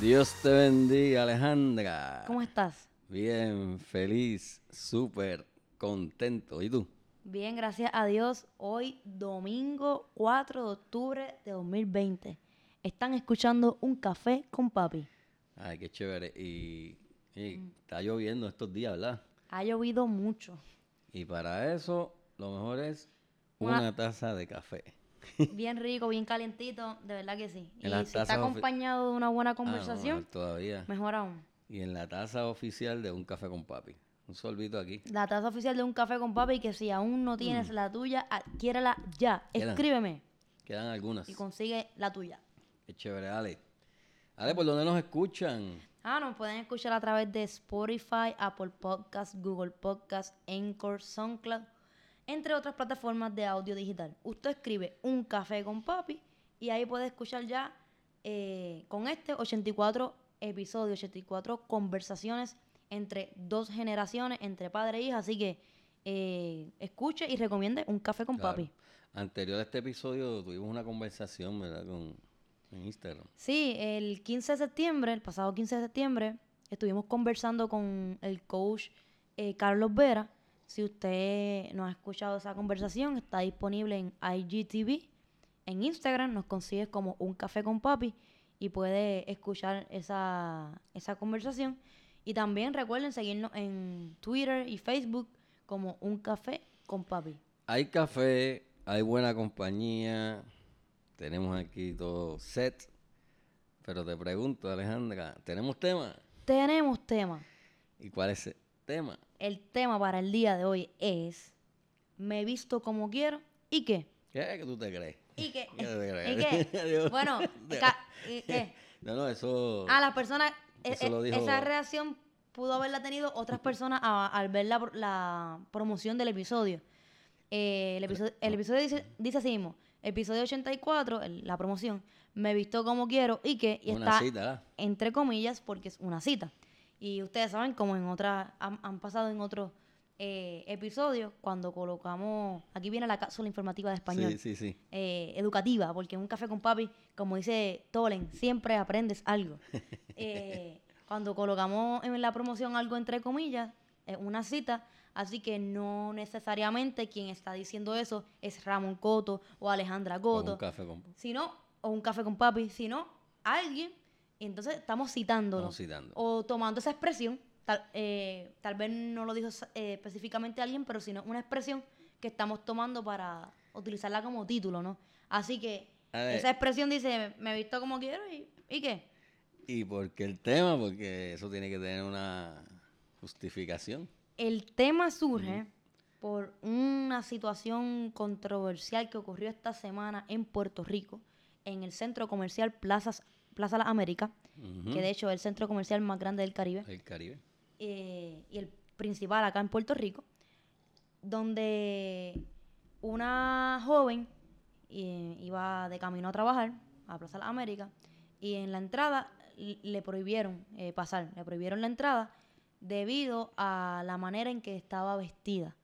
Dios te bendiga, Alejandra. ¿Cómo estás? Bien, feliz, súper contento. ¿Y tú? Bien, gracias a Dios. Hoy, domingo 4 de octubre de 2020. Están escuchando Un Café con Papi. Ay, qué chévere. Y, y está lloviendo estos días, ¿verdad? Ha llovido mucho. Y para eso, lo mejor es Una- una taza de café. Bien rico, bien calientito, de verdad que sí. Y si está acompañado de una buena Ah, no, conversación, mejor todavía. mejor aún. Y en la taza oficial de un café con papi. Un sorbito aquí. La taza oficial de Un Café con Papi, que si aún no tienes la tuya, adquiérala ya. Mm. Quedan. Escríbeme Quedan algunas. y consigue la tuya. Qué chévere, Ale. Ale, ¿por dónde nos escuchan? Ah, nos pueden escuchar a través de Spotify, Apple Podcast, Google Podcast, Anchor, SoundCloud, entre otras plataformas de audio digital. Usted escribe un café con papi y ahí puede escuchar ya eh, con este 84 episodios, 84 conversaciones entre dos generaciones, entre padre e hija. Así que eh, escuche y recomiende un café con Claro. papi. Anterior a este episodio tuvimos una conversación, ¿verdad? Con, en Instagram. Sí, el 15 de septiembre, el pasado 15 de septiembre, estuvimos conversando con el coach eh, Carlos Vera. Si usted no ha escuchado esa conversación, está disponible en IGTV. En Instagram nos consigues como Un Café con Papi y puede escuchar esa, esa conversación. Y también recuerden seguirnos en Twitter y Facebook como Un Café con Papi. Hay café, hay buena compañía, tenemos aquí todo set. Pero te pregunto, Alejandra, ¿tenemos tema? Tenemos tema. ¿Y cuál es el tema? El tema para el día de hoy es Me visto como quiero y qué. ¿Qué es que tú te crees? ¿Y qué? ¿Qué te ¿Y crees? qué? Bueno, ¿y qué? No, no, eso... A las personas, e- Eso e- lo dijo- esa reacción pudo haberla tenido otras personas al ver la, pro- la promoción del episodio. Eh, el episodio, el episodio dice, dice así mismo, episodio 84, el- la promoción, me visto como quiero y que y Una está cita, entre comillas porque es una cita. Y ustedes saben, como en otras, han, han pasado en otros eh, episodios, cuando colocamos, aquí viene la cápsula informativa de español Sí, sí, sí. eh, educativa, porque en un café con papi, como dice Tolen, siempre aprendes algo. Eh, cuando colocamos en la promoción algo entre comillas, es una cita, así que no necesariamente quien está diciendo eso es Ramón Coto o Alejandra Coto, un café con... sino, o un café con papi, sino alguien, entonces estamos citándolo. Estamos citando. O tomando esa expresión, tal, eh, tal vez no lo dijo eh, específicamente alguien, pero sino una expresión que estamos tomando para utilizarla como título, ¿no? Así que esa expresión dice, me he visto como quiero y, ¿y qué? ¿Y por qué el tema? Porque eso tiene que tener una justificación. El tema surge por una situación controversial que ocurrió esta semana en Puerto Rico, en el centro comercial Plazas, Plaza Las Américas, que de hecho es el centro comercial más grande del Caribe. El Caribe. eh, y el principal acá en Puerto Rico, donde una joven eh, iba de camino a trabajar a Plaza Las Américas y en la entrada le prohibieron eh, pasar, le prohibieron la entrada debido a la manera en que estaba vestida.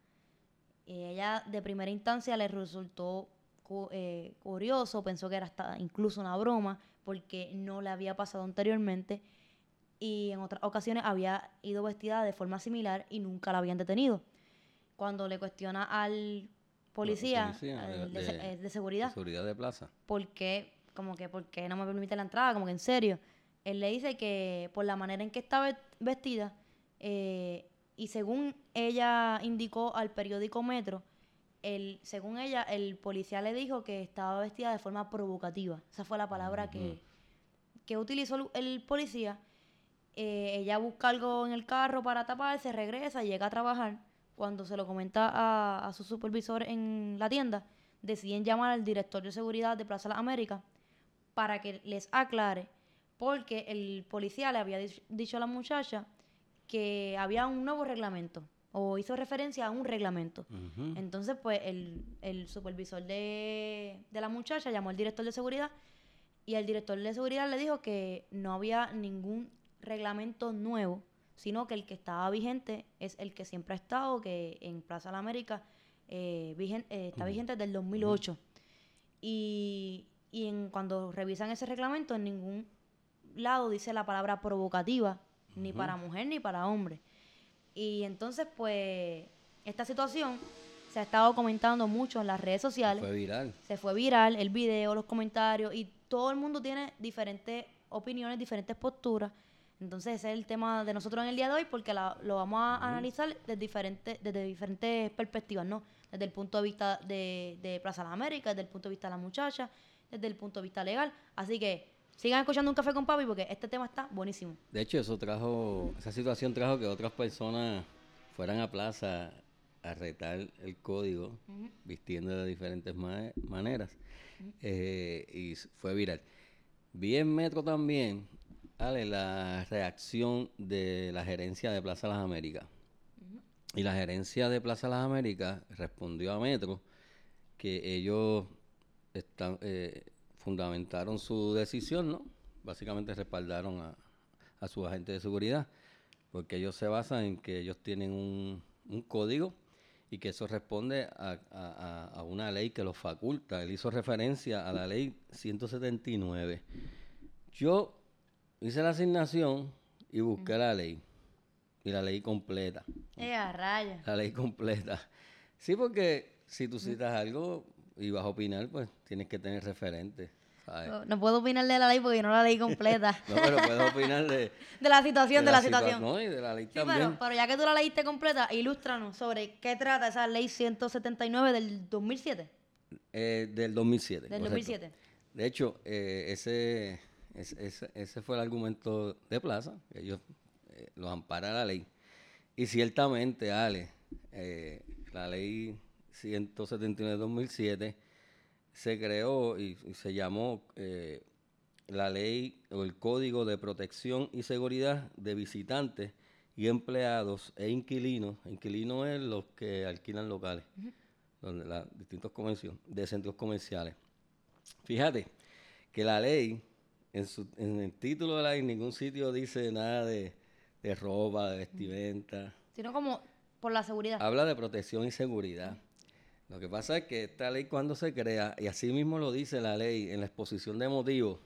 Ella de primera instancia le resultó cu- curioso, pensó que era hasta incluso una broma porque no le había pasado anteriormente y en otras ocasiones había ido vestida de forma similar y nunca la habían detenido. Cuando le cuestiona al policía, policía, al de- de, se- de- de seguridad, de plaza. por qué, como que, por qué no me permite la entrada, como que en serio. Él le dice que por la manera en que estaba ve- vestida, eh, y según ella indicó al periódico Metro, el, según ella, el policía le dijo que estaba vestida de forma provocativa. Esa fue la palabra que, que utilizó el, el policía. Eh, ella busca algo en el carro para taparse, regresa, llega a trabajar. Cuando se lo comenta a, a su supervisor en la tienda, deciden llamar al director de seguridad de Plaza Las Américas para que les aclare porque el policía le había dich- dicho a la muchacha que había un nuevo reglamento o hizo referencia a un reglamento. Entonces, pues el, el supervisor de, de la muchacha llamó al director de seguridad y el director de seguridad le dijo que no había ningún reglamento nuevo, sino que el que estaba vigente es el que siempre ha estado, que en Plaza de la América eh, vigen- eh, está vigente desde el 2008. Y, y en, cuando revisan ese reglamento, en ningún lado dice la palabra provocativa, ni para mujer ni para hombre. Y entonces, pues, esta situación se ha estado comentando mucho en las redes sociales. Fue viral. Se fue viral el video, los comentarios, y todo el mundo tiene diferentes opiniones, diferentes posturas. Entonces, ese es el tema de nosotros en el día de hoy, porque la- lo vamos a analizar desde diferentes, desde diferentes perspectivas, ¿no? Desde el punto de vista de, de Plaza de las Américas, desde el punto de vista de la muchacha, desde el punto de vista legal. Así que sigan escuchando un café con papi porque este tema está buenísimo. De hecho, eso trajo, esa situación trajo que otras personas fueran a plaza a retar el código, vistiendo de diferentes ma- maneras, eh, y fue viral. Vi en Metro también, Ale, la reacción de la gerencia de Plaza Las Américas. Y la gerencia de Plaza Las Américas respondió a Metro que ellos están, eh, fundamentaron su decisión, ¿no? Básicamente respaldaron a, a su agente de seguridad, porque ellos se basan en que ellos tienen un, un código y que eso responde a, a- a- a una ley que los faculta. Él hizo referencia a la ley 179. Yo hice la asignación y busqué la ley, y la ley completa. ¡Eh, a raya! La ley completa. Sí, porque si tú citas algo y vas a opinar, pues tienes que tener referente. ¿sabes? No, no puedo opinar de la ley porque yo no la leí completa. No, pero puedes opinar de, de la situación, de, la, situa- situación. No, y de la ley Sí, también. pero, pero ya que tú la leíste completa, ilústranos sobre qué trata esa ley 179 del 2007. Eh, del 2007. Del correcto. 2007. De hecho, eh, ese, ese, ese- fue el argumento de Plaza, que ellos eh, los ampara la ley. Y ciertamente, Ale, eh, la ley 179 de 2007 se creó y, y se llamó eh, la ley o el Código de Protección y Seguridad de Visitantes y Empleados e Inquilinos. Inquilinos es los que alquilan locales, donde la, distintos comercios, de centros comerciales. Fíjate que la ley, en, su, en el título de la ley, en ningún sitio dice nada de, de ropa, de vestimenta. Sino como por la seguridad. Habla de protección y seguridad. Lo que pasa es que esta ley cuando se crea, y así mismo lo dice la ley en la exposición de motivos,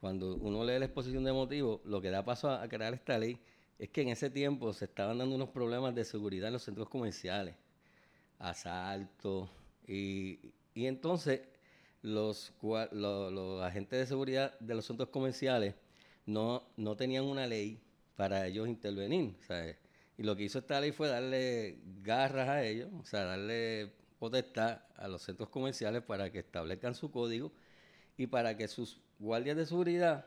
cuando uno lee la exposición de motivos, lo que da paso a, crear esta ley es que en ese tiempo se estaban dando unos problemas de seguridad en los centros comerciales, asaltos, y, y entonces los, agentes de seguridad de los centros comerciales no, no tenían una ley para ellos intervenir. Y lo que hizo esta ley fue darle garras a ellos, o sea, darle potestad a los centros comerciales para que establezcan su código y para que sus guardias de seguridad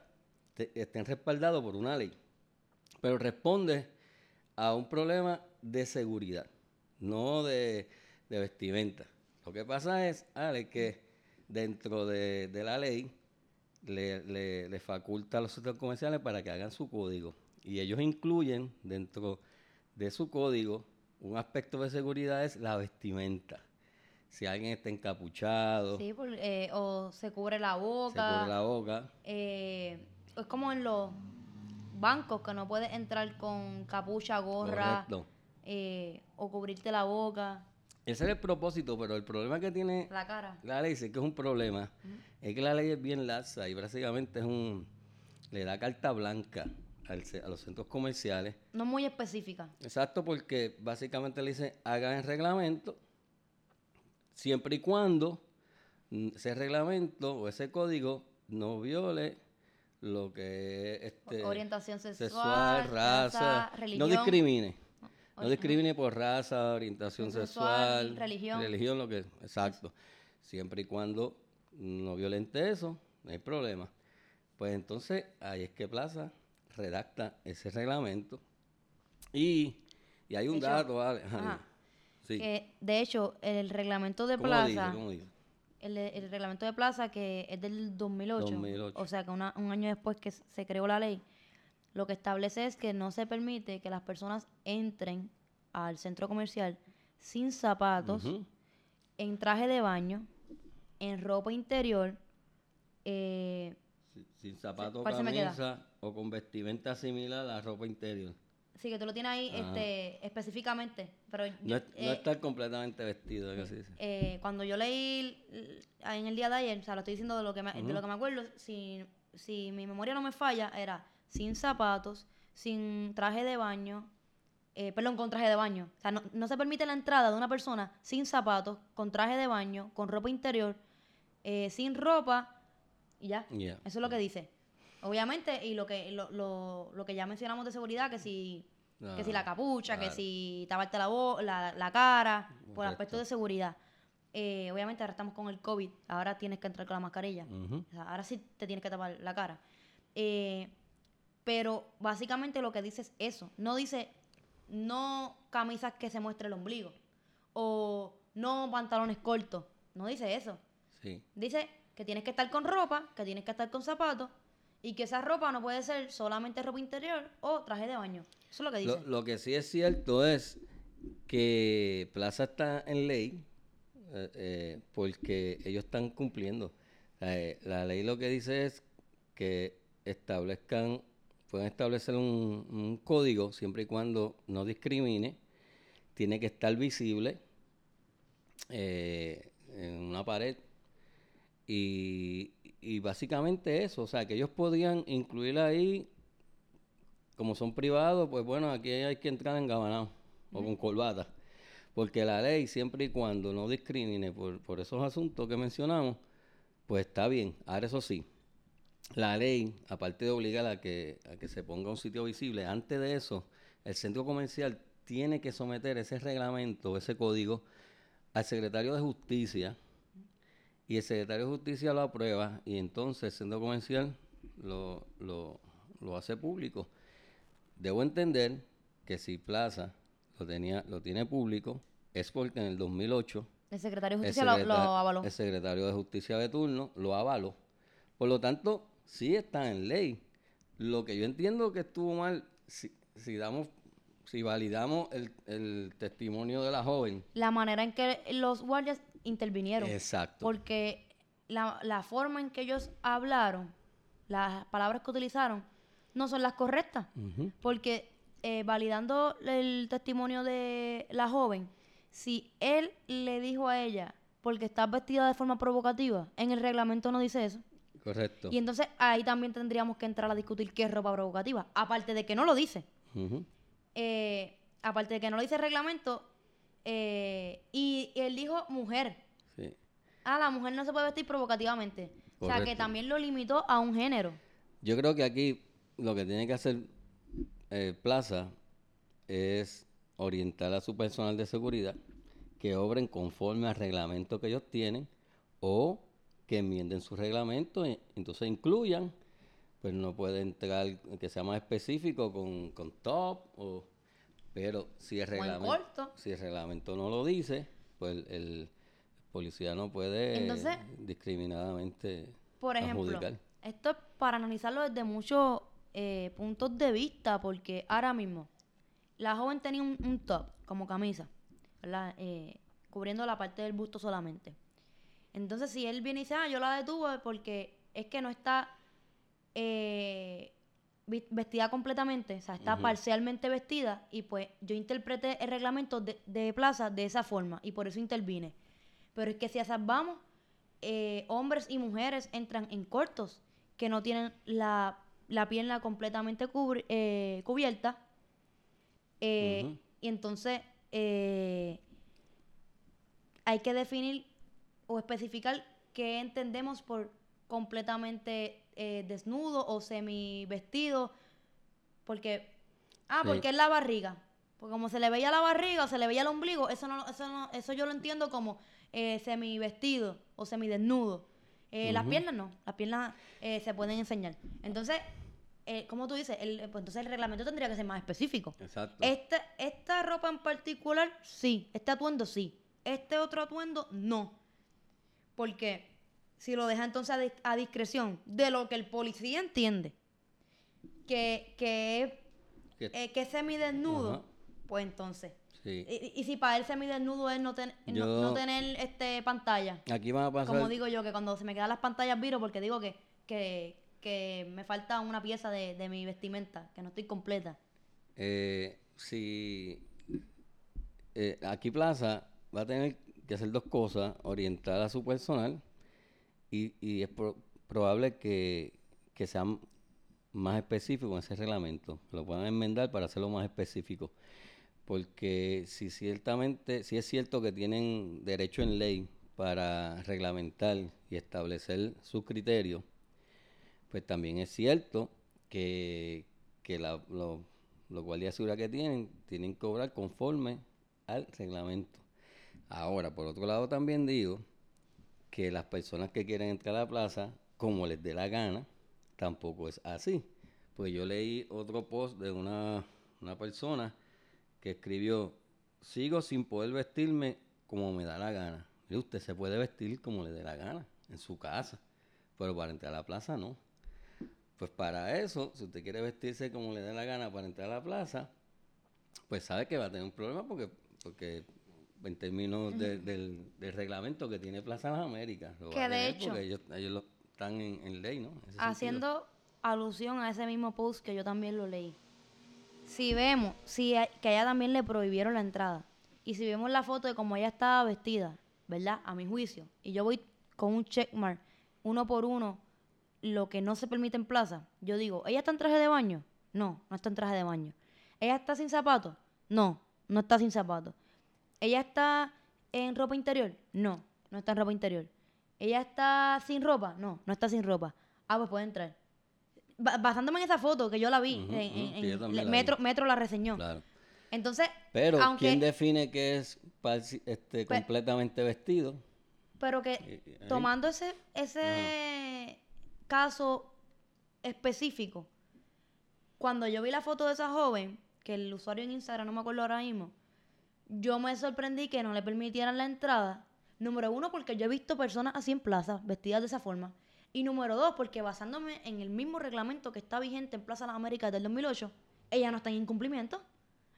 estén respaldados por una ley. Pero responde a un problema de seguridad, no de, vestimenta. Lo que pasa es, Ale, que dentro de, la ley le, le- le faculta a los centros comerciales para que hagan su código. Y ellos incluyen dentro de su código un aspecto de seguridad es la vestimenta. Si alguien está encapuchado, Sí, por- eh, o se cubre la se boca. cubre la boca, eh, es como en los bancos que no puedes entrar con capucha, gorra correcto. eh, o cubrirte la boca, Ese es el propósito, pero el problema que tiene la cara. la ley, sí que es un problema, es que la ley es bien laxa y básicamente es un le da carta blanca al a los centros comerciales. No muy específica. Exacto, porque básicamente le dice, hagan el reglamento, siempre y cuando ese reglamento o ese código no viole lo que es este, Orientación sexual, sexual, raza, raza, no religión. discrimine. No discrimine por raza, orientación Sexual, sexual, religión. religión, lo que exacto. Siempre y cuando no violente eso, no hay problema. Pues entonces ahí es que Plaza redacta ese reglamento y, y hay un dato, vale. Sí. Que, de hecho, el reglamento de ¿Cómo plaza dice? ¿Cómo dice? el, el reglamento de plaza, que es del 2008, 2008. o sea que una- un año después que se creó la ley, lo que establece es que no se permite que las personas entren al centro comercial sin zapatos, en traje de baño, en ropa interior, eh, Sin, sin zapato, ¿cuál se me queda? camisa o con vestimenta similar a la ropa interior. Sí que tú lo tienes ahí este, específicamente, pero No, eh, estar completamente vestido, que se dice. eh, cuando yo leí en el día de ayer, o sea, lo estoy diciendo de lo que me, de lo que me acuerdo, si, si mi memoria no me falla, era sin zapatos, sin traje de baño, eh, perdón, con traje de baño. O sea, no, no se permite la entrada de una persona sin zapatos, con traje de baño, con ropa interior, eh, sin ropa y ya. Ya. Eso es lo que dice. Obviamente, y lo que, lo, lo, lo que ya mencionamos de seguridad, que si, que si la Ah, capucha, que claro. si taparte la, la, la cara, por aspecto de seguridad. Eh, obviamente ahora estamos con el COVID, ahora tienes que entrar con la mascarilla. O sea, ahora sí te tienes que tapar la cara. Eh, pero básicamente lo que dice es eso. No dice no camisas que se muestre el ombligo. O no pantalones cortos. No dice eso. Sí. Dice que tienes que estar con ropa, que tienes que estar con zapatos y que esa ropa no puede ser solamente ropa interior o traje de baño. Eso es lo que dice. Lo, lo que sí es cierto es que Plaza está en ley eh, eh, porque ellos están cumpliendo. Eh, la ley lo que dice es que establezcan, pueden establecer un, un código siempre y cuando no discrimine, tiene que estar visible en una pared y, y básicamente eso, o sea, que ellos podían incluir ahí como son privados, pues bueno, aquí hay que entrar en gabanao o con corbata. Porque la ley, siempre y cuando no discrimine por, por esos asuntos que mencionamos, pues está bien. Ahora, eso sí, la ley, aparte de obligar a que, a que se ponga un sitio visible, antes de eso, el centro comercial tiene que someter ese reglamento, ese código, al secretario de Justicia. Y el secretario de Justicia lo aprueba y entonces el centro comercial lo, lo, lo hace público. Debo entender que si Plaza lo, tenía, lo tiene público es porque en el 2008 el secretario de Justicia lo, avaló. el secretario de Justicia de turno lo avaló. Por lo tanto, sí está en ley. Lo que yo entiendo que estuvo mal, si, si damos, si validamos el, el testimonio de la joven. La manera en que los guardias intervinieron. Exacto. Porque la, la forma en que ellos hablaron, las palabras que utilizaron, no son las correctas. Porque eh, validando el testimonio de la joven, si él le dijo a ella, porque estás vestida de forma provocativa, en el reglamento no dice eso. Correcto. Y entonces ahí también tendríamos que entrar a discutir qué es ropa provocativa. Aparte de que no lo dice. Eh, aparte de que no lo dice el reglamento. Eh, y él dijo mujer. Sí. Ah, la mujer no se puede vestir provocativamente. O sea, que también lo limitó a un género. Yo creo que aquí lo que tiene que hacer eh, Plaza es orientar a su personal de seguridad que obren conforme al reglamento que ellos tienen o que enmienden su reglamento y entonces incluyan, pues no puede entrar que sea más específico con, con top o pero si el reglamento si el reglamento no lo dice, pues el, el policía no puede Entonces, discriminadamente Por ejemplo, adjudicar. esto es para analizarlo desde muchos eh, puntos de vista, porque ahora mismo la joven tenía un, un top como camisa, ¿verdad? Eh, cubriendo la parte del busto solamente. Entonces, si él viene y dice, ah, yo la detuve porque es que no está eh, vestida completamente, o sea, está parcialmente vestida, y pues yo interpreté el reglamento de, de plaza de esa forma, y por eso intervine. Pero es que si a esas vamos, eh, hombres y mujeres entran en cortos que no tienen la, la pierna completamente cubri- eh, cubierta. Eh. Y entonces hay que definir o especificar qué entendemos por completamente eh, desnudo o semi vestido. Porque, ah, Sí. porque es la barriga. Porque como se le veía la barriga o se le veía el ombligo, eso no, eso no, eso yo lo entiendo como eh, semi vestido o semi desnudo. Las Ujú. piernas no, las piernas eh, se pueden enseñar. Entonces, eh, como tú dices, el, pues entonces el reglamento tendría que ser más específico. Exacto. Este, esta ropa en particular, sí. Este atuendo, sí. Este otro atuendo, no. Porque si lo deja entonces a, dis- a discreción de lo que el policía entiende, que, que eh, que es semidesnudo, Ajá. pues entonces. sí. Y, y si para él semidesnudo es no, ten- no tener este pantalla. Aquí van a pasar. Como digo yo, que cuando se me quedan las pantallas viro porque digo que, que, que me falta una pieza de, de mi vestimenta, que no estoy completa. Eh, si eh, aquí Plaza va a tener que hacer dos cosas, orientar a su personal y, y es pro- probable que, que sean más específicos en ese reglamento, lo puedan enmendar para hacerlo más específico. Porque si ciertamente, si es cierto que tienen derecho en ley para reglamentar y establecer sus criterios, pues también es cierto que, que la- lo- los guardias de seguridad que tienen, tienen que cobrar conforme al reglamento. Ahora, por otro lado, también digo que las personas que quieren entrar a la plaza, como les dé la gana, tampoco es así. Pues yo leí otro post de una, una persona que escribió, sigo sin poder vestirme como me da la gana. Mire, usted se puede vestir como le dé la gana, en su casa, pero para entrar a la plaza no. Pues para eso, si usted quiere vestirse como le dé la gana para entrar a la plaza, pues sabe que va a tener un problema porque, porque en términos de- del, del reglamento que tiene Plaza Las Américas, lo va Que a de hecho- porque ellos, ellos lo- están en, en ley, ¿no? Sentido. Haciendo alusión a ese mismo post que yo también lo leí. Si vemos, si a- que a ella también le prohibieron la entrada, y si vemos la foto de cómo ella estaba vestida, ¿verdad? A mi juicio, y yo voy con un checkmark, uno por uno, lo que no se permite en plaza, yo digo, ¿ella está en traje de baño? No, no está en traje de baño. ¿Ella está sin zapatos? No, no está sin zapatos. ¿Ella está en ropa interior? No, no está en ropa interior. ¿Ella está sin ropa? No, no está sin ropa. Ah, pues puede entrar. Ba- basándome en esa foto que yo la vi, Ujú, en, en- la Metro, vi. Metro la reseñó. Claro. Entonces, Pero, aunque, ¿quién define que es este, Pe- completamente vestido? pero que Eh, tomando ese, ese caso específico, cuando yo vi la foto de esa joven, que el usuario en Instagram no me acuerdo ahora mismo, yo me sorprendí que no le permitieran la entrada. Número uno, porque yo he visto personas así en plaza, vestidas de esa forma. Y número dos, porque basándome en el mismo reglamento que está vigente en Plaza Las Américas del 2008, ella no está en incumplimiento.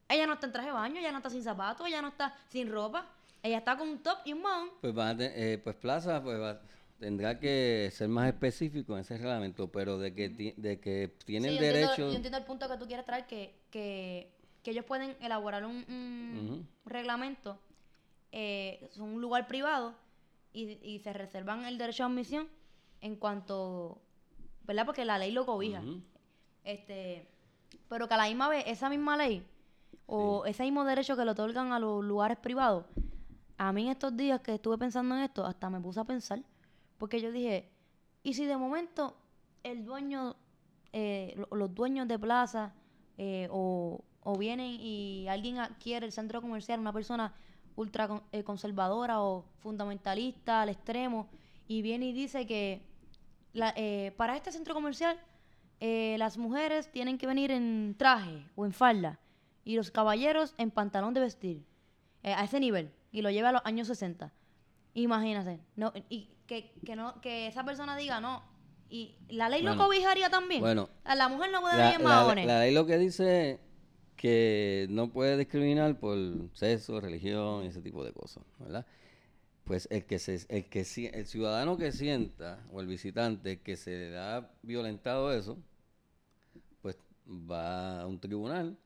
Ella no está en traje de baño, ella no está sin zapatos, ella no está sin ropa. Ella está con un top y un mount. Pues, van a eh, pues Plaza pues va- tendrá que ser más específico en ese reglamento, pero de que, ti- de que tiene Sí, el yo entiendo- derecho... yo entiendo el punto que tú quieres traer, que, que, que ellos pueden elaborar un, reglamento, eh, son un lugar privado y, y se reservan el derecho a admisión en cuanto, ¿verdad? Porque la ley lo cobija. Este, pero que a la misma vez, esa misma ley o ese mismo derecho que le otorgan a los lugares privados, a mí en estos días que estuve pensando en esto, hasta me puse a pensar, porque yo dije, ¿y si de momento el dueño, eh, lo- los dueños de plaza eh, o, o vienen y alguien adquiere el centro comercial, una persona ultra con- eh, conservadora o fundamentalista al extremo, y viene y dice que la- eh, para este centro comercial eh, las mujeres tienen que venir en traje o en falda y los caballeros en pantalón de vestir, eh, a ese nivel, y lo lleva a los años 60. Imagínate, no, y que, que no, que esa persona diga no, y la ley Bueno, lo cobijaría también. bueno, la mujer no puede venir en la- maones. la ley lo que dice que no puede discriminar por sexo, religión y ese tipo de cosas, ¿verdad? Pues el que se, el que el ciudadano que sienta o el visitante que se le ha violentado eso, pues va a un tribunal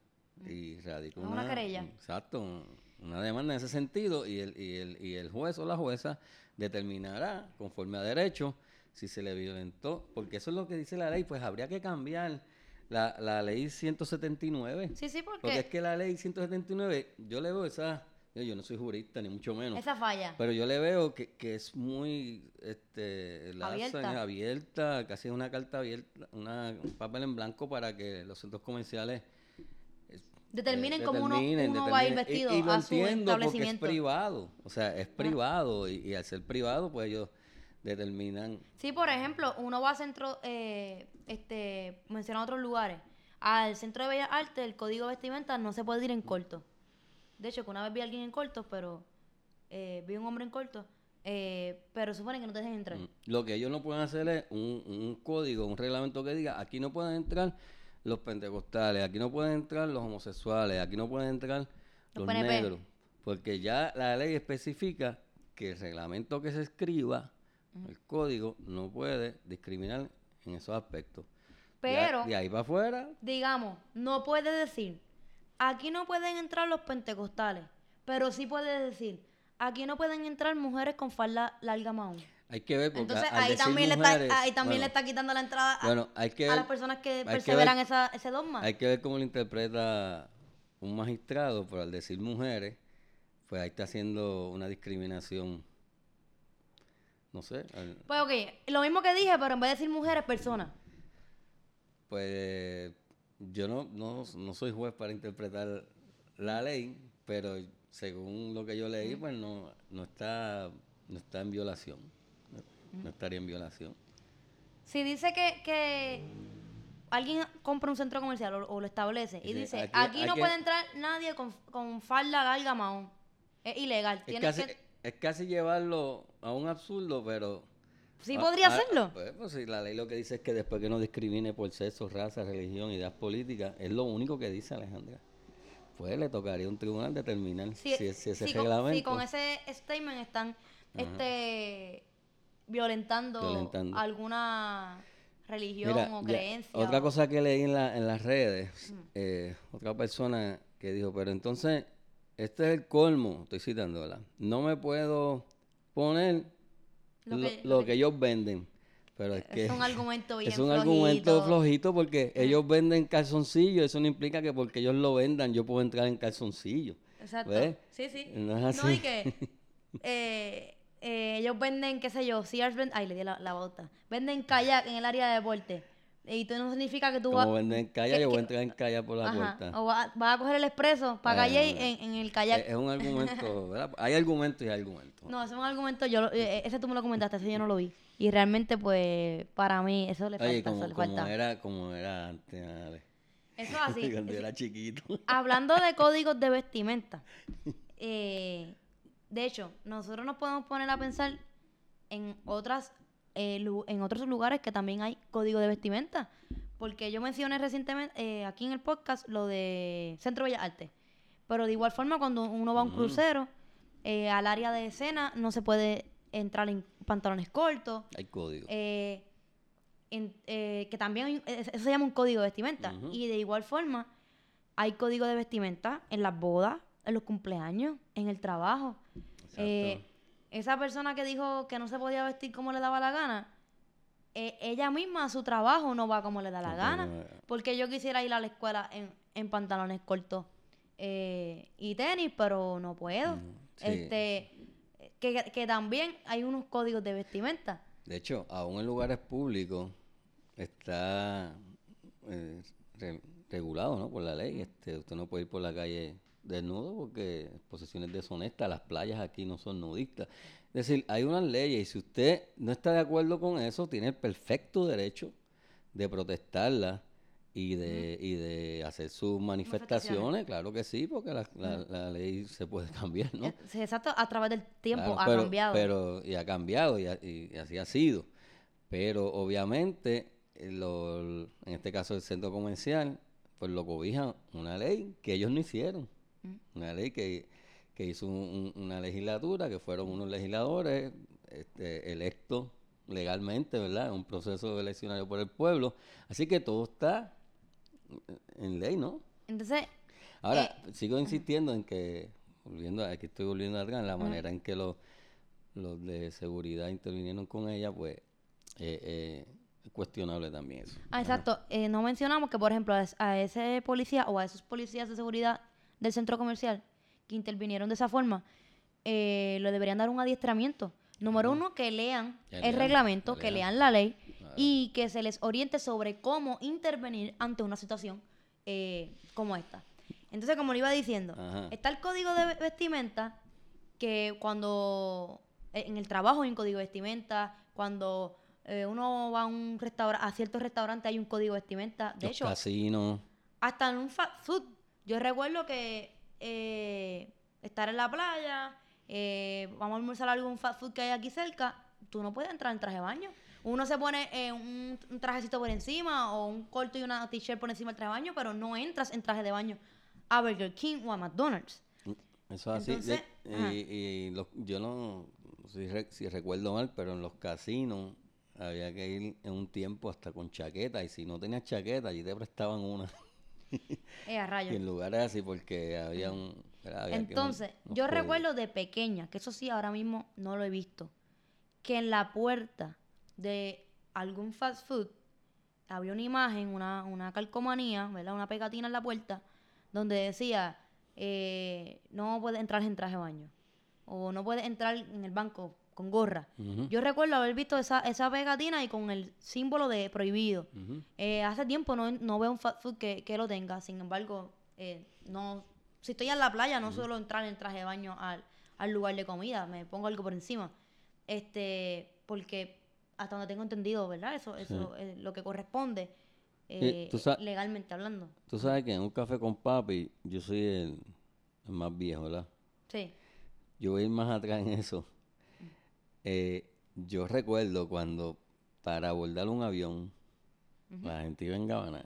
y radica una querella. Exacto, una demanda en ese sentido y el, y el, y el juez o la jueza determinará, conforme a derecho, si se le violentó, porque eso es lo que dice la ley, pues habría que cambiar la, la ley 179. sí, sí, porque, Porque es que la ley 179, yo le veo esa, yo, yo no soy jurista ni mucho menos, esa falla. pero yo le veo que, que es muy este, la Abierta. abierta, casi es una carta abierta, una, un papel en blanco para que los centros comerciales Determinen eh, cómo uno, uno va a ir vestido y, y lo a su entiendo porque es establecimiento. privado, o sea, es privado y, y al ser privado, pues ellos determinan. Sí, por ejemplo, uno va a centro, eh, este, menciona otros lugares. Al centro de Bellas Artes, el código de vestimenta no se puede ir en corto. De hecho, que una vez vi a alguien en corto, pero eh, vi un hombre en corto, eh, pero supone que no te dejen entrar. Mm. Lo que ellos no pueden hacer es un, un código, un reglamento que diga, aquí no pueden entrar los pentecostales, aquí no pueden entrar los homosexuales, aquí no pueden entrar Los negros. Porque ya la ley especifica que el reglamento que se escriba, el código, no puede discriminar en esos aspectos. A- Pero, de ahí para afuera, digamos, no puede decir, aquí no pueden entrar los pentecostales, pero sí puede decir, aquí no pueden entrar mujeres con falda larga maón. hay que ver porque Entonces al ahí también, le está, ahí también bueno, le está quitando la entrada a, bueno, hay que a ver- las personas que perseveran ver- esa, ese dogma. Hay que ver cómo lo interpreta un magistrado, pero al decir mujeres, pues ahí está haciendo una discriminación. No sé, al- Pues ok, lo mismo que dije, pero en vez de decir mujeres, personas. pues yo no, no, no soy juez para interpretar la ley, pero según lo que yo leí, pues no, no está, no está en violación. No, estaría en violación. Si dice que, que alguien compra un centro comercial o, o lo establece y dice, aquí- aquí, no aquí- puede entrar nadie con, con falda larga mahón. Es ilegal. Es Tienes que... es casi llevarlo a un absurdo, pero Sí podría hacerlo. Pues, pues sí, la ley lo que dice es que después que no discrimine por sexo, raza, religión, ideas políticas, es lo único que dice Alejandra. Pues le tocaría a un tribunal determinar si, Si, si ese si con, reglamento. si con ese statement están este violentando, Violentando. alguna religión Mira, o ya, creencia. otra o- cosa que leí en, la, en las redes, eh, otra persona que dijo, pero entonces, este es el colmo, estoy citando, ¿verdad? No me puedo poner Lo que- lo lo que, que- ellos venden. Pero es que es un argumento bien es un argumento flojito. porque ellos venden calzoncillos, eso no implica que porque ellos lo vendan yo puedo entrar en calzoncillo. Exacto. ¿Ves? Sí, sí. No es No, y así. que eh, eh, ellos venden, qué sé yo, Sears vend- ay, le di la, la bota. Venden kayak en el área de deporte. Y tú no significa que tú vas... Como venden en calle, yo voy a entrar en calle por la Ajá, puerta. O vas a coger el expreso para Ay, calle en, en el kayak. Es, es un argumento, ¿verdad? Hay argumentos y hay argumentos. No, ese es un argumento, yo eh, ese tú me lo comentaste, ese yo no lo vi. Y realmente, pues, para mí, eso le falta, Oye, eso le como falta. era, como era antes, Ale. Eso es así. Cuando yo era chiquito. Hablando de códigos de vestimenta, eh, de hecho, nosotros nos podemos poner a pensar en otras eh, en otros lugares que también hay código de vestimenta. Porque yo mencioné recientemente eh, aquí en el podcast lo de Centro Bellas Artes. Pero de igual forma, cuando uno va a un crucero, eh, al área de escena no se puede entrar en pantalones cortos. Hay código. eh, en- que también hay un- es- eso se llama un código de vestimenta. Y de igual forma, hay código de vestimenta en las bodas, en los cumpleaños, en el trabajo. Eh, esa persona que dijo que no se podía vestir como le daba la gana, eh, ella misma a su trabajo no va como le da la gana. no. Porque yo quisiera ir a la escuela en, en pantalones cortos eh, y tenis, pero no puedo. Mm, sí. Este, que, que también hay unos códigos de vestimenta. De hecho, aún en lugares públicos está eh, re- regulado ¿no? por la ley. Este, usted no puede ir por la calle desnudo porque posiciones deshonestas. Las playas aquí no son nudistas. Es decir, hay unas leyes y si usted no está de acuerdo con eso, tiene el perfecto derecho de protestarlas y de, y de hacer sus manifestaciones. Claro que sí, porque la, la- la ley se puede cambiar, ¿no? Eh, Exacto, a través del tiempo Claro, ha pero, cambiado. Pero, y ha cambiado, y, ha- y- y así ha sido. Pero obviamente, eh, lo- en este caso el centro comercial, pues lo cobija una ley que ellos no hicieron. Una ley que, que hizo un- un- una legislatura, que fueron unos legisladores este, electos legalmente, ¿verdad? Un proceso eleccionario por el pueblo. Así que todo está en ley, ¿no? Entonces, Ahora, sigo insistiendo en que, volviendo, aquí estoy volviendo atrás, la manera en que los, los de seguridad intervinieron con ella, pues eh, eh, es cuestionable también eso. ah, exacto, eh, no mencionamos que, por ejemplo, a ese policía o a esos policías de seguridad del centro comercial que intervinieron de esa forma, eh, le deberían dar un adiestramiento. Número uno, que lean el lean, reglamento, que que lean. la ley Claro. y que se les oriente sobre cómo intervenir ante una situación eh, como esta. Entonces, como le iba diciendo, Ajá. está el código de ve- vestimenta que cuando eh, en el trabajo hay un código de vestimenta, cuando eh, uno va a un restaurante, a ciertos restaurantes hay un código de vestimenta. De Los hecho, casinos, hasta en un fast food. Yo recuerdo que eh, estar en la playa eh, vamos a almorzar algún fast food que hay aquí cerca, tú no puedes entrar en traje de baño. Uno se pone eh, un, un trajecito por encima o un corto y una t-shirt por encima del traje de baño, pero no entras en traje de baño a Burger King o a McDonald's. Eso es así. Entonces, De- ajá. y y los- yo no, si, re- si recuerdo mal, pero en los casinos había que ir en un tiempo hasta con chaqueta. Y si no tenías chaqueta, allí te prestaban una. Eh, a rayos. Y en lugares así, porque había un. había Entonces, yo recuerdo de pequeña, que eso sí, ahora mismo no lo he visto, que en la puerta de algún fast food había una imagen, una, una calcomanía, ¿verdad? Una pegatina en la puerta, donde decía, eh, no puedes entrar en traje de baño, o no puedes entrar en el banco con gorra. Yo recuerdo haber visto esa, esa pegatina y con el símbolo de prohibido. Eh, hace tiempo no, no veo un fast food que, que lo tenga, sin embargo, eh, no, si estoy en la playa no suelo entrar en traje de baño al, al lugar de comida, me pongo algo por encima, este, porque hasta donde tengo entendido, ¿verdad? Eso, eso es lo que corresponde eh, legalmente hablando. Tú sabes que en un café con papi, yo soy el, el más viejo, ¿verdad? Sí, Yo voy a ir más atrás en eso. Eh, yo recuerdo cuando para abordar un avión, la gente iba en Gabana.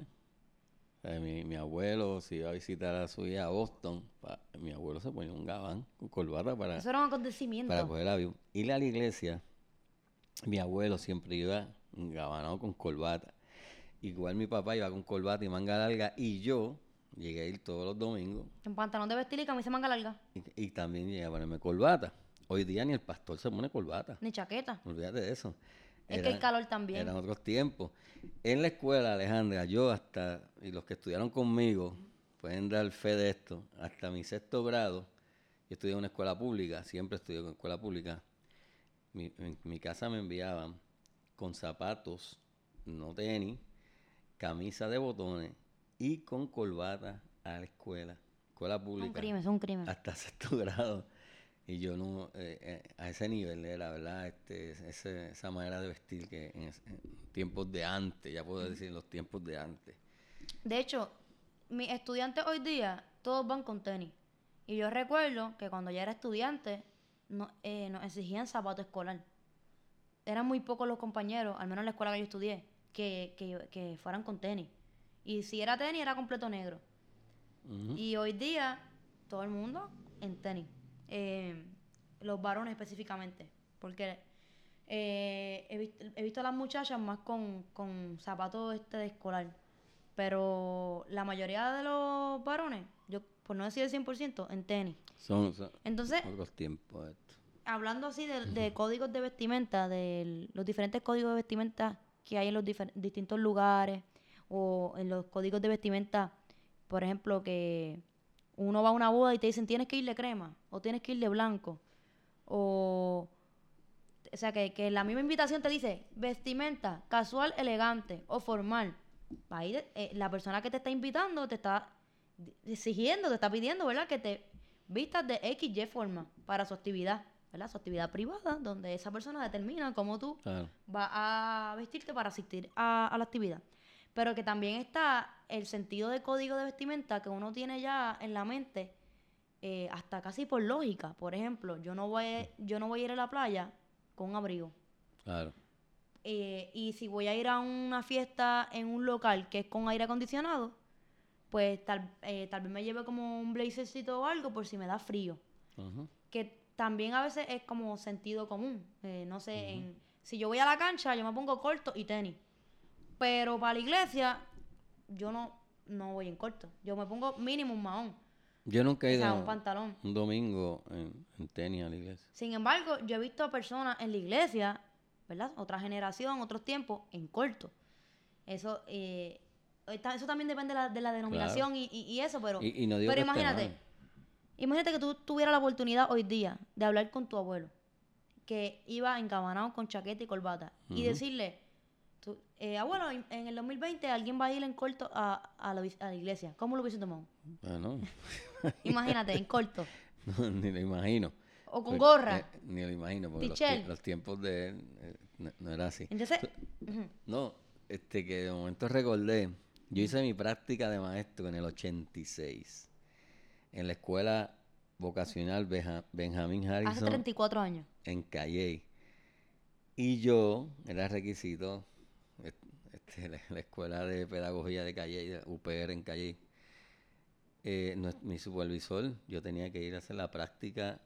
Mi, mi abuelo, si iba a visitar a su hija a Boston, pa- mi abuelo se ponía un gabán con corbata para, eso era un acontecimiento. para coger el avión. Ir a la iglesia, mi abuelo siempre iba engabanado con corbata. Igual mi papá iba con corbata y manga larga y yo llegué a ir todos los domingos En pantalón de vestir y camisa manga larga, y, y también llegué a ponerme corbata. Hoy día ni el pastor se pone corbata. ni chaqueta. Olvídate de eso. Es que el calor también. Eran otros tiempos. En la escuela, Alejandra, yo hasta, y los que estudiaron conmigo, pueden dar fe de esto, hasta mi sexto grado, yo estudié en una escuela pública, siempre estudié en escuela pública. Mi, en mi casa me enviaban con zapatos, no tenis, camisa de botones y con corbata a la escuela, escuela Es un pública crimen, es un crimen. hasta sexto grado. Y yo no, eh, eh, a ese nivel era, ¿verdad? Este, ese- esa manera de vestir que en, tiempos de antes, ya puedo decir, los tiempos de antes. De hecho, mis estudiantes hoy día, todos van con tenis. Y yo recuerdo que cuando ya era estudiante, no, eh, nos exigían zapato escolar. Eran muy pocos los compañeros, al menos en la escuela que yo estudié, que, que, que fueran con tenis. Y si era tenis, era completo negro. Y hoy día, todo el mundo en tenis. Eh, los varones específicamente. Porque eh, he, visto, he visto a las muchachas más con, con zapatos este de escolar. Pero la mayoría de los varones, yo por no decir el 100%, en tenis. Son, son Entonces, otros tiempos estos. hablando así de, de códigos de vestimenta, de los diferentes códigos de vestimenta que hay en los distintos lugares, o en los códigos de vestimenta, por ejemplo, que uno va a una boda y te dicen tienes que ir de crema, o tienes que ir de blanco, o... O sea, que, que la misma invitación te dice vestimenta casual, elegante o formal. Ahí eh, la persona que te está invitando te está exigiendo, te está pidiendo, ¿verdad? Que te vistas de X, Y forma para su actividad, ¿verdad? Su actividad privada, donde esa persona determina cómo tú Claro. vas a vestirte para asistir a, a la actividad. Pero que también está el sentido de código de vestimenta que uno tiene ya en la mente, eh, hasta casi por lógica. Por ejemplo, yo no voy, yo no voy a ir a la playa con un abrigo. Claro. Eh, y si voy a ir a una fiesta en un local que es con aire acondicionado, pues tal, eh, tal vez me lleve como un blazercito o algo por si me da frío. Que también a veces es como sentido común. No sé, en- si yo voy a la cancha, yo me pongo corto y tenis. Pero para la iglesia, yo no, no voy en corto. Yo me pongo mínimo un mahón. Yo nunca he O ido sea, un pantalón. un domingo en, en tenis a la iglesia. Sin embargo, yo he visto a personas en la iglesia, ¿verdad? Otra generación, otros tiempos, en corto. Eso, eh, eso también depende de la, de la denominación y, y- y eso, pero, Y- no pero imagínate, imagínate que tú tuvieras la oportunidad hoy día de hablar con tu abuelo, que iba encabanado con chaqueta y corbata, y decirle, tú, eh, abuelo, en, en el 2020 alguien va a ir en corto a, a la, vis- a la iglesia. ¿Cómo lo hubiese tomado? Bueno, Imagínate, en corto. no, ni lo imagino. O con Pues, gorra. eh, ni lo imagino, porque los, tie- los tiempos de él eh, no, no era así. Entonces. No, este que de momento recordé, yo hice mi práctica de maestro en el 86, en la escuela vocacional Beja- Benjamin Hace Harrison 34 años. en Calle. Y yo, era requisito, este, la, la Escuela de Pedagogía de Calle, UPR en Calle, eh, nues- mi supervisor, yo tenía que ir a hacer la práctica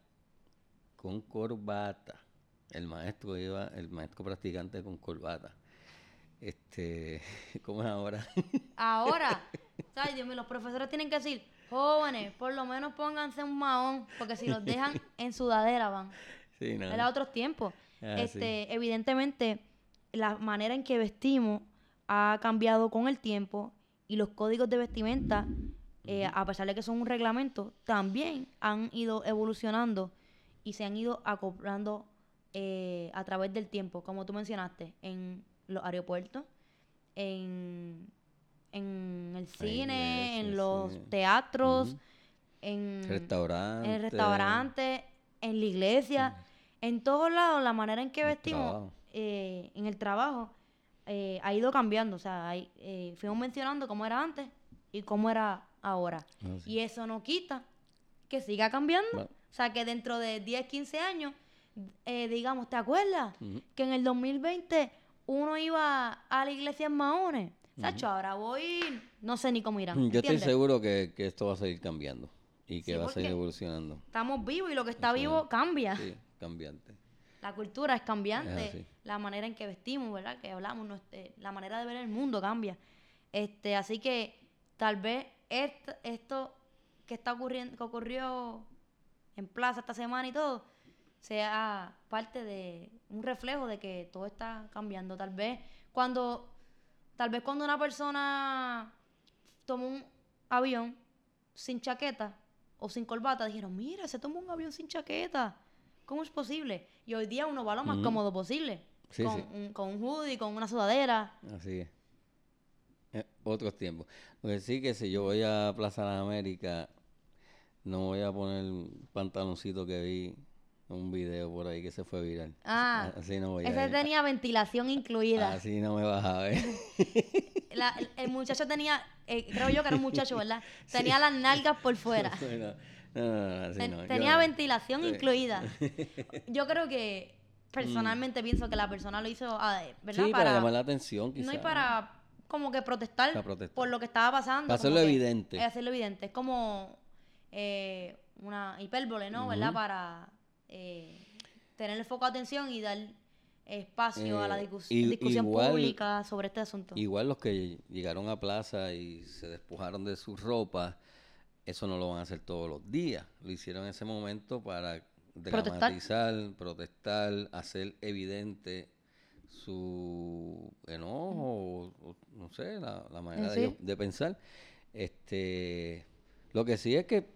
con corbata. El maestro iba, el maestro practicante con corbata. Este, ¿cómo es ahora? Ahora, ¿sabes? Dios mío, los profesores tienen que decir, jóvenes, por lo menos pónganse un mahón, porque si los dejan en sudadera van. sí, no. Era otros tiempos. Ah, este, Evidentemente, la manera en que vestimos ha cambiado con el tiempo y los códigos de vestimenta, eh, a pesar de que son un reglamento, también han ido evolucionando y se han ido acoplando eh, a través del tiempo, como tú mencionaste, en los aeropuertos, en, en el cine, en los sí. teatros, en Restaurante. en el restaurante, en la iglesia, en todos lados, la manera en que El vestimos, eh, en el trabajo, eh, ha ido cambiando. O sea, hay- eh, fuimos mencionando cómo era antes y cómo era ahora. Ah, sí. Y eso no quita que siga cambiando. Bueno. O sea, que dentro de 10, 15 años, eh, digamos, ¿te acuerdas? Que en el 2020 uno iba a la iglesia en Mahones. Sacho, ahora voy, no sé ni cómo irán. Yo estoy seguro que, que esto va a seguir cambiando y que Sí, va a seguir evolucionando. Estamos vivos y lo que está vivo cambia. Sí, cambiante. La cultura es cambiante, Es la manera en que vestimos, ¿verdad? Que hablamos, no- eh, la manera de ver el mundo cambia. Este, así que tal vez esto, esto que está ocurriendo, que ocurrió en Plaza esta semana y todo, sea parte de un reflejo de que todo está cambiando. Tal vez cuando, tal vez cuando una persona tomó un avión sin chaqueta o sin corbata, dijeron, mira, se tomó un avión sin chaqueta. ¿Cómo es posible? Y hoy día uno va lo más Ujú. cómodo posible. Sí, con, sí. Un, con un hoodie, con una sudadera. Así es. Eh, otros tiempos. Lo que sí que si yo voy a Plaza de las Américas, no voy a poner un pantaloncito que vi un video por ahí que se fue viral. Ah, así no voy a Ese ir. tenía ventilación incluida. Así no me vas a ver. La- el, el muchacho tenía, eh, creo yo que era un muchacho, ¿verdad? Tenía las nalgas por fuera. no, no, así Ten-. Yo tenía ventilación Sí. incluida. Yo creo que personalmente pienso que la persona lo hizo, ah, ¿verdad? Sí, para, llamar la atención, quizás. no y para como que protestar, protestar. por lo que estaba pasando. Para hacerlo evidente. eh, hacerlo evidente. Es como eh, una hipérbole, ¿no? ¿Verdad? Para eh, tener el foco de atención y dar espacio a la Eh, discus- discusión igual- pública sobre este asunto. Igual los que llegaron a plaza y se despojaron de su ropa, eso no lo van a hacer todos los días. Lo hicieron en ese momento para dramatizar, protestar, hacer evidente su enojo, o, o no sé, la, la manera de, ellos de pensar. Este, lo que sí es que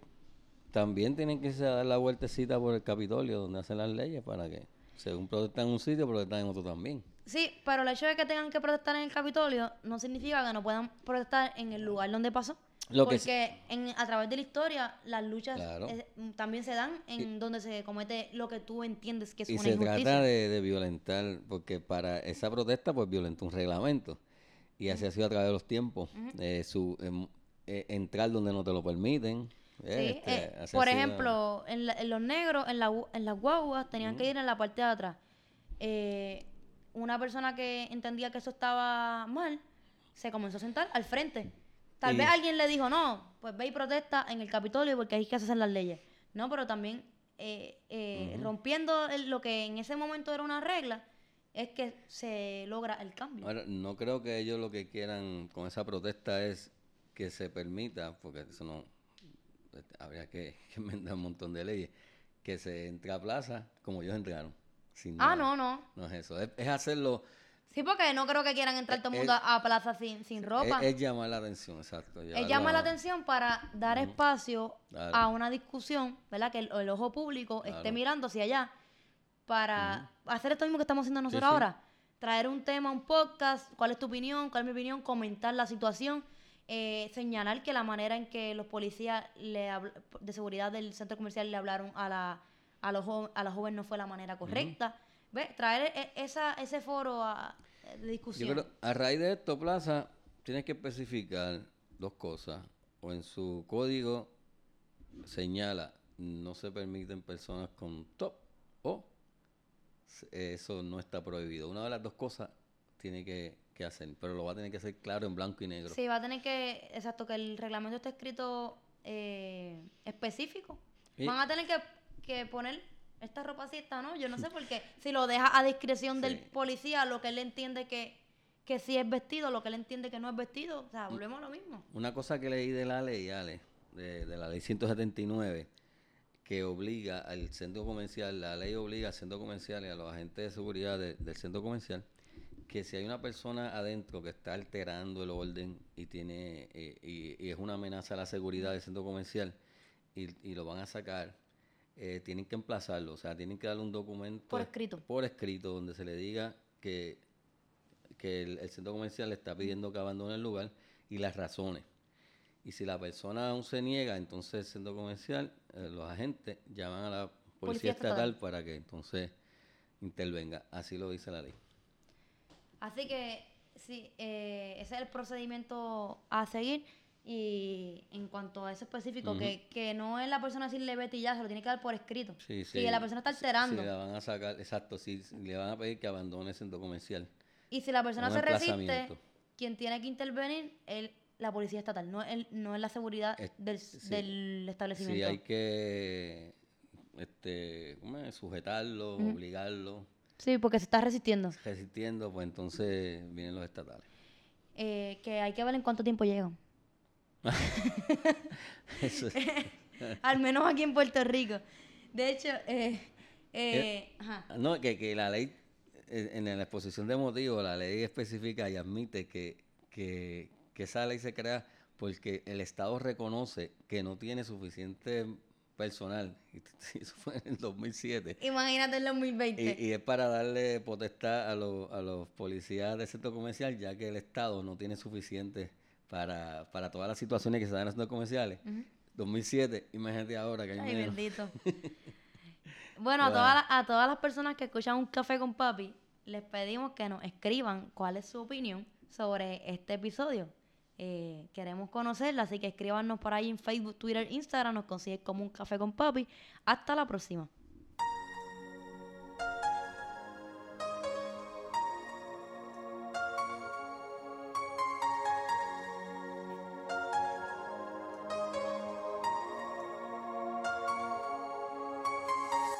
también tienen que dar la vueltecita por el Capitolio donde hacen las leyes para que, según protestan en un sitio, protestan en otro también. Sí, pero el hecho de que tengan que protestar en el Capitolio no significa que no puedan protestar en el lugar donde pasó. Lo que porque en, a través de la historia las luchas Claro. eh, también se dan en donde se comete lo que tú entiendes que es Y una se injusticia. trata de, de violentar, porque para esa protesta, pues violentó un reglamento. Y así ha sido a través de los tiempos. eh, su, em, eh, entrar donde no te lo permiten. Sí, este, por ejemplo, en, la- en los negros, en, la, en las guaguas, tenían que ir en la parte de atrás. Eh, una persona que entendía que eso estaba mal, se comenzó a sentar al frente. Tal Y- vez alguien le dijo, no, pues ve y protesta en el Capitolio porque ahí es que se hacen las leyes. No, pero también eh, eh, rompiendo el- lo que en ese momento era una regla, es que se logra el cambio. Ahora, no creo que ellos lo que quieran con esa protesta es que se permita, porque eso no. este, Habría que, que enmendar un montón de leyes. Que se entre a plaza como ellos entraron. sin ah, nada. no, no. No es eso. Es, es hacerlo. Sí, porque no creo que quieran entrar todo el Eh, mundo a, a plaza sin, sin ropa. Es, es llamar la atención, exacto. Él llevarlo llama la atención para dar espacio a una discusión, ¿verdad? Que el, el ojo público esté mirando hacia allá para hacer esto mismo que estamos haciendo nosotros sí. ahora. Traer un tema, un podcast, cuál es tu opinión, cuál es mi opinión, comentar la situación, eh, señalar que la manera en que los policías le de seguridad del centro comercial le hablaron a la, a los, a la joven no fue la manera correcta. ¿Ves? Traer e- esa, ese foro a- de discusión. Yo creo, a raíz de esto, Plaza, tienes que especificar dos cosas. O en su código señala no se permiten personas con top o eso no está prohibido. Una de las dos cosas tiene que, que hacer, pero lo va a tener que hacer claro en blanco y negro. Sí, va a tener que, exacto, que el reglamento esté escrito eh, específico. Y- Van a tener que, que poner esta ropa así, esta no, yo no sé por qué. Si lo deja a discreción del policía, lo que él entiende que, que sí es vestido, lo que él entiende que no es vestido, o Mm. sea, volvemos a lo mismo. Una cosa que leí de la ley, Ale, de, de la ley 179, que obliga al centro comercial, la ley obliga al centro comercial y a los agentes de seguridad de- del centro comercial, que si hay una persona adentro que está alterando el orden y tiene eh, y, y es una amenaza a la seguridad del centro comercial y, y lo van a sacar, eh, tienen que emplazarlo, o sea, tienen que darle un documento Por escrito. por escrito donde se le diga que, que el, el centro comercial le está pidiendo que abandone el lugar y las razones. Y si la persona aún se niega, entonces el centro comercial, eh, los agentes llaman a la policía, Policía estatal. estatal para que entonces intervenga. Así lo dice la ley. Así que sí, eh, ese es el procedimiento a seguir. Y en cuanto a eso específico, que, que no es la persona decirle vete y ya, se lo tiene que dar por escrito. Sí, Si la persona está alterando. Si la van a sacar, exacto, si si le van a pedir que abandone el centro comercial. Y si la persona se resiste, quien tiene que intervenir es la policía estatal, no es, no es la seguridad Es- del, sí. del Si establecimiento. hay que este, sujetarlo, obligarlo, Sí, porque se está resistiendo. resistiendo, pues entonces vienen los estatales. Eh, que hay que ver en cuánto tiempo llegan. Eso es- Al menos aquí en Puerto Rico. De hecho, eh, eh, ajá. No, que, que la ley, eh, en la exposición de motivos, la ley especifica y admite que, que, que esa ley se crea porque el Estado reconoce que no tiene suficiente personal. Eso fue en el 2007. Imagínate en 2020. Y, y es para darle potestad a, los- a los policías del centro comercial, ya que el Estado no tiene suficiente para, para todas las situaciones que se dan en los centros comerciales. 2007, imagínate ahora que hay Ay, menos. bendito. bueno, a, todas las, a todas las personas que escuchan un café con papi, les pedimos que nos escriban cuál es su opinión sobre este episodio. Eh, queremos conocerla, así que escríbanos por ahí en Facebook, Twitter, Instagram, nos consigues como un café con papi. Hasta la próxima.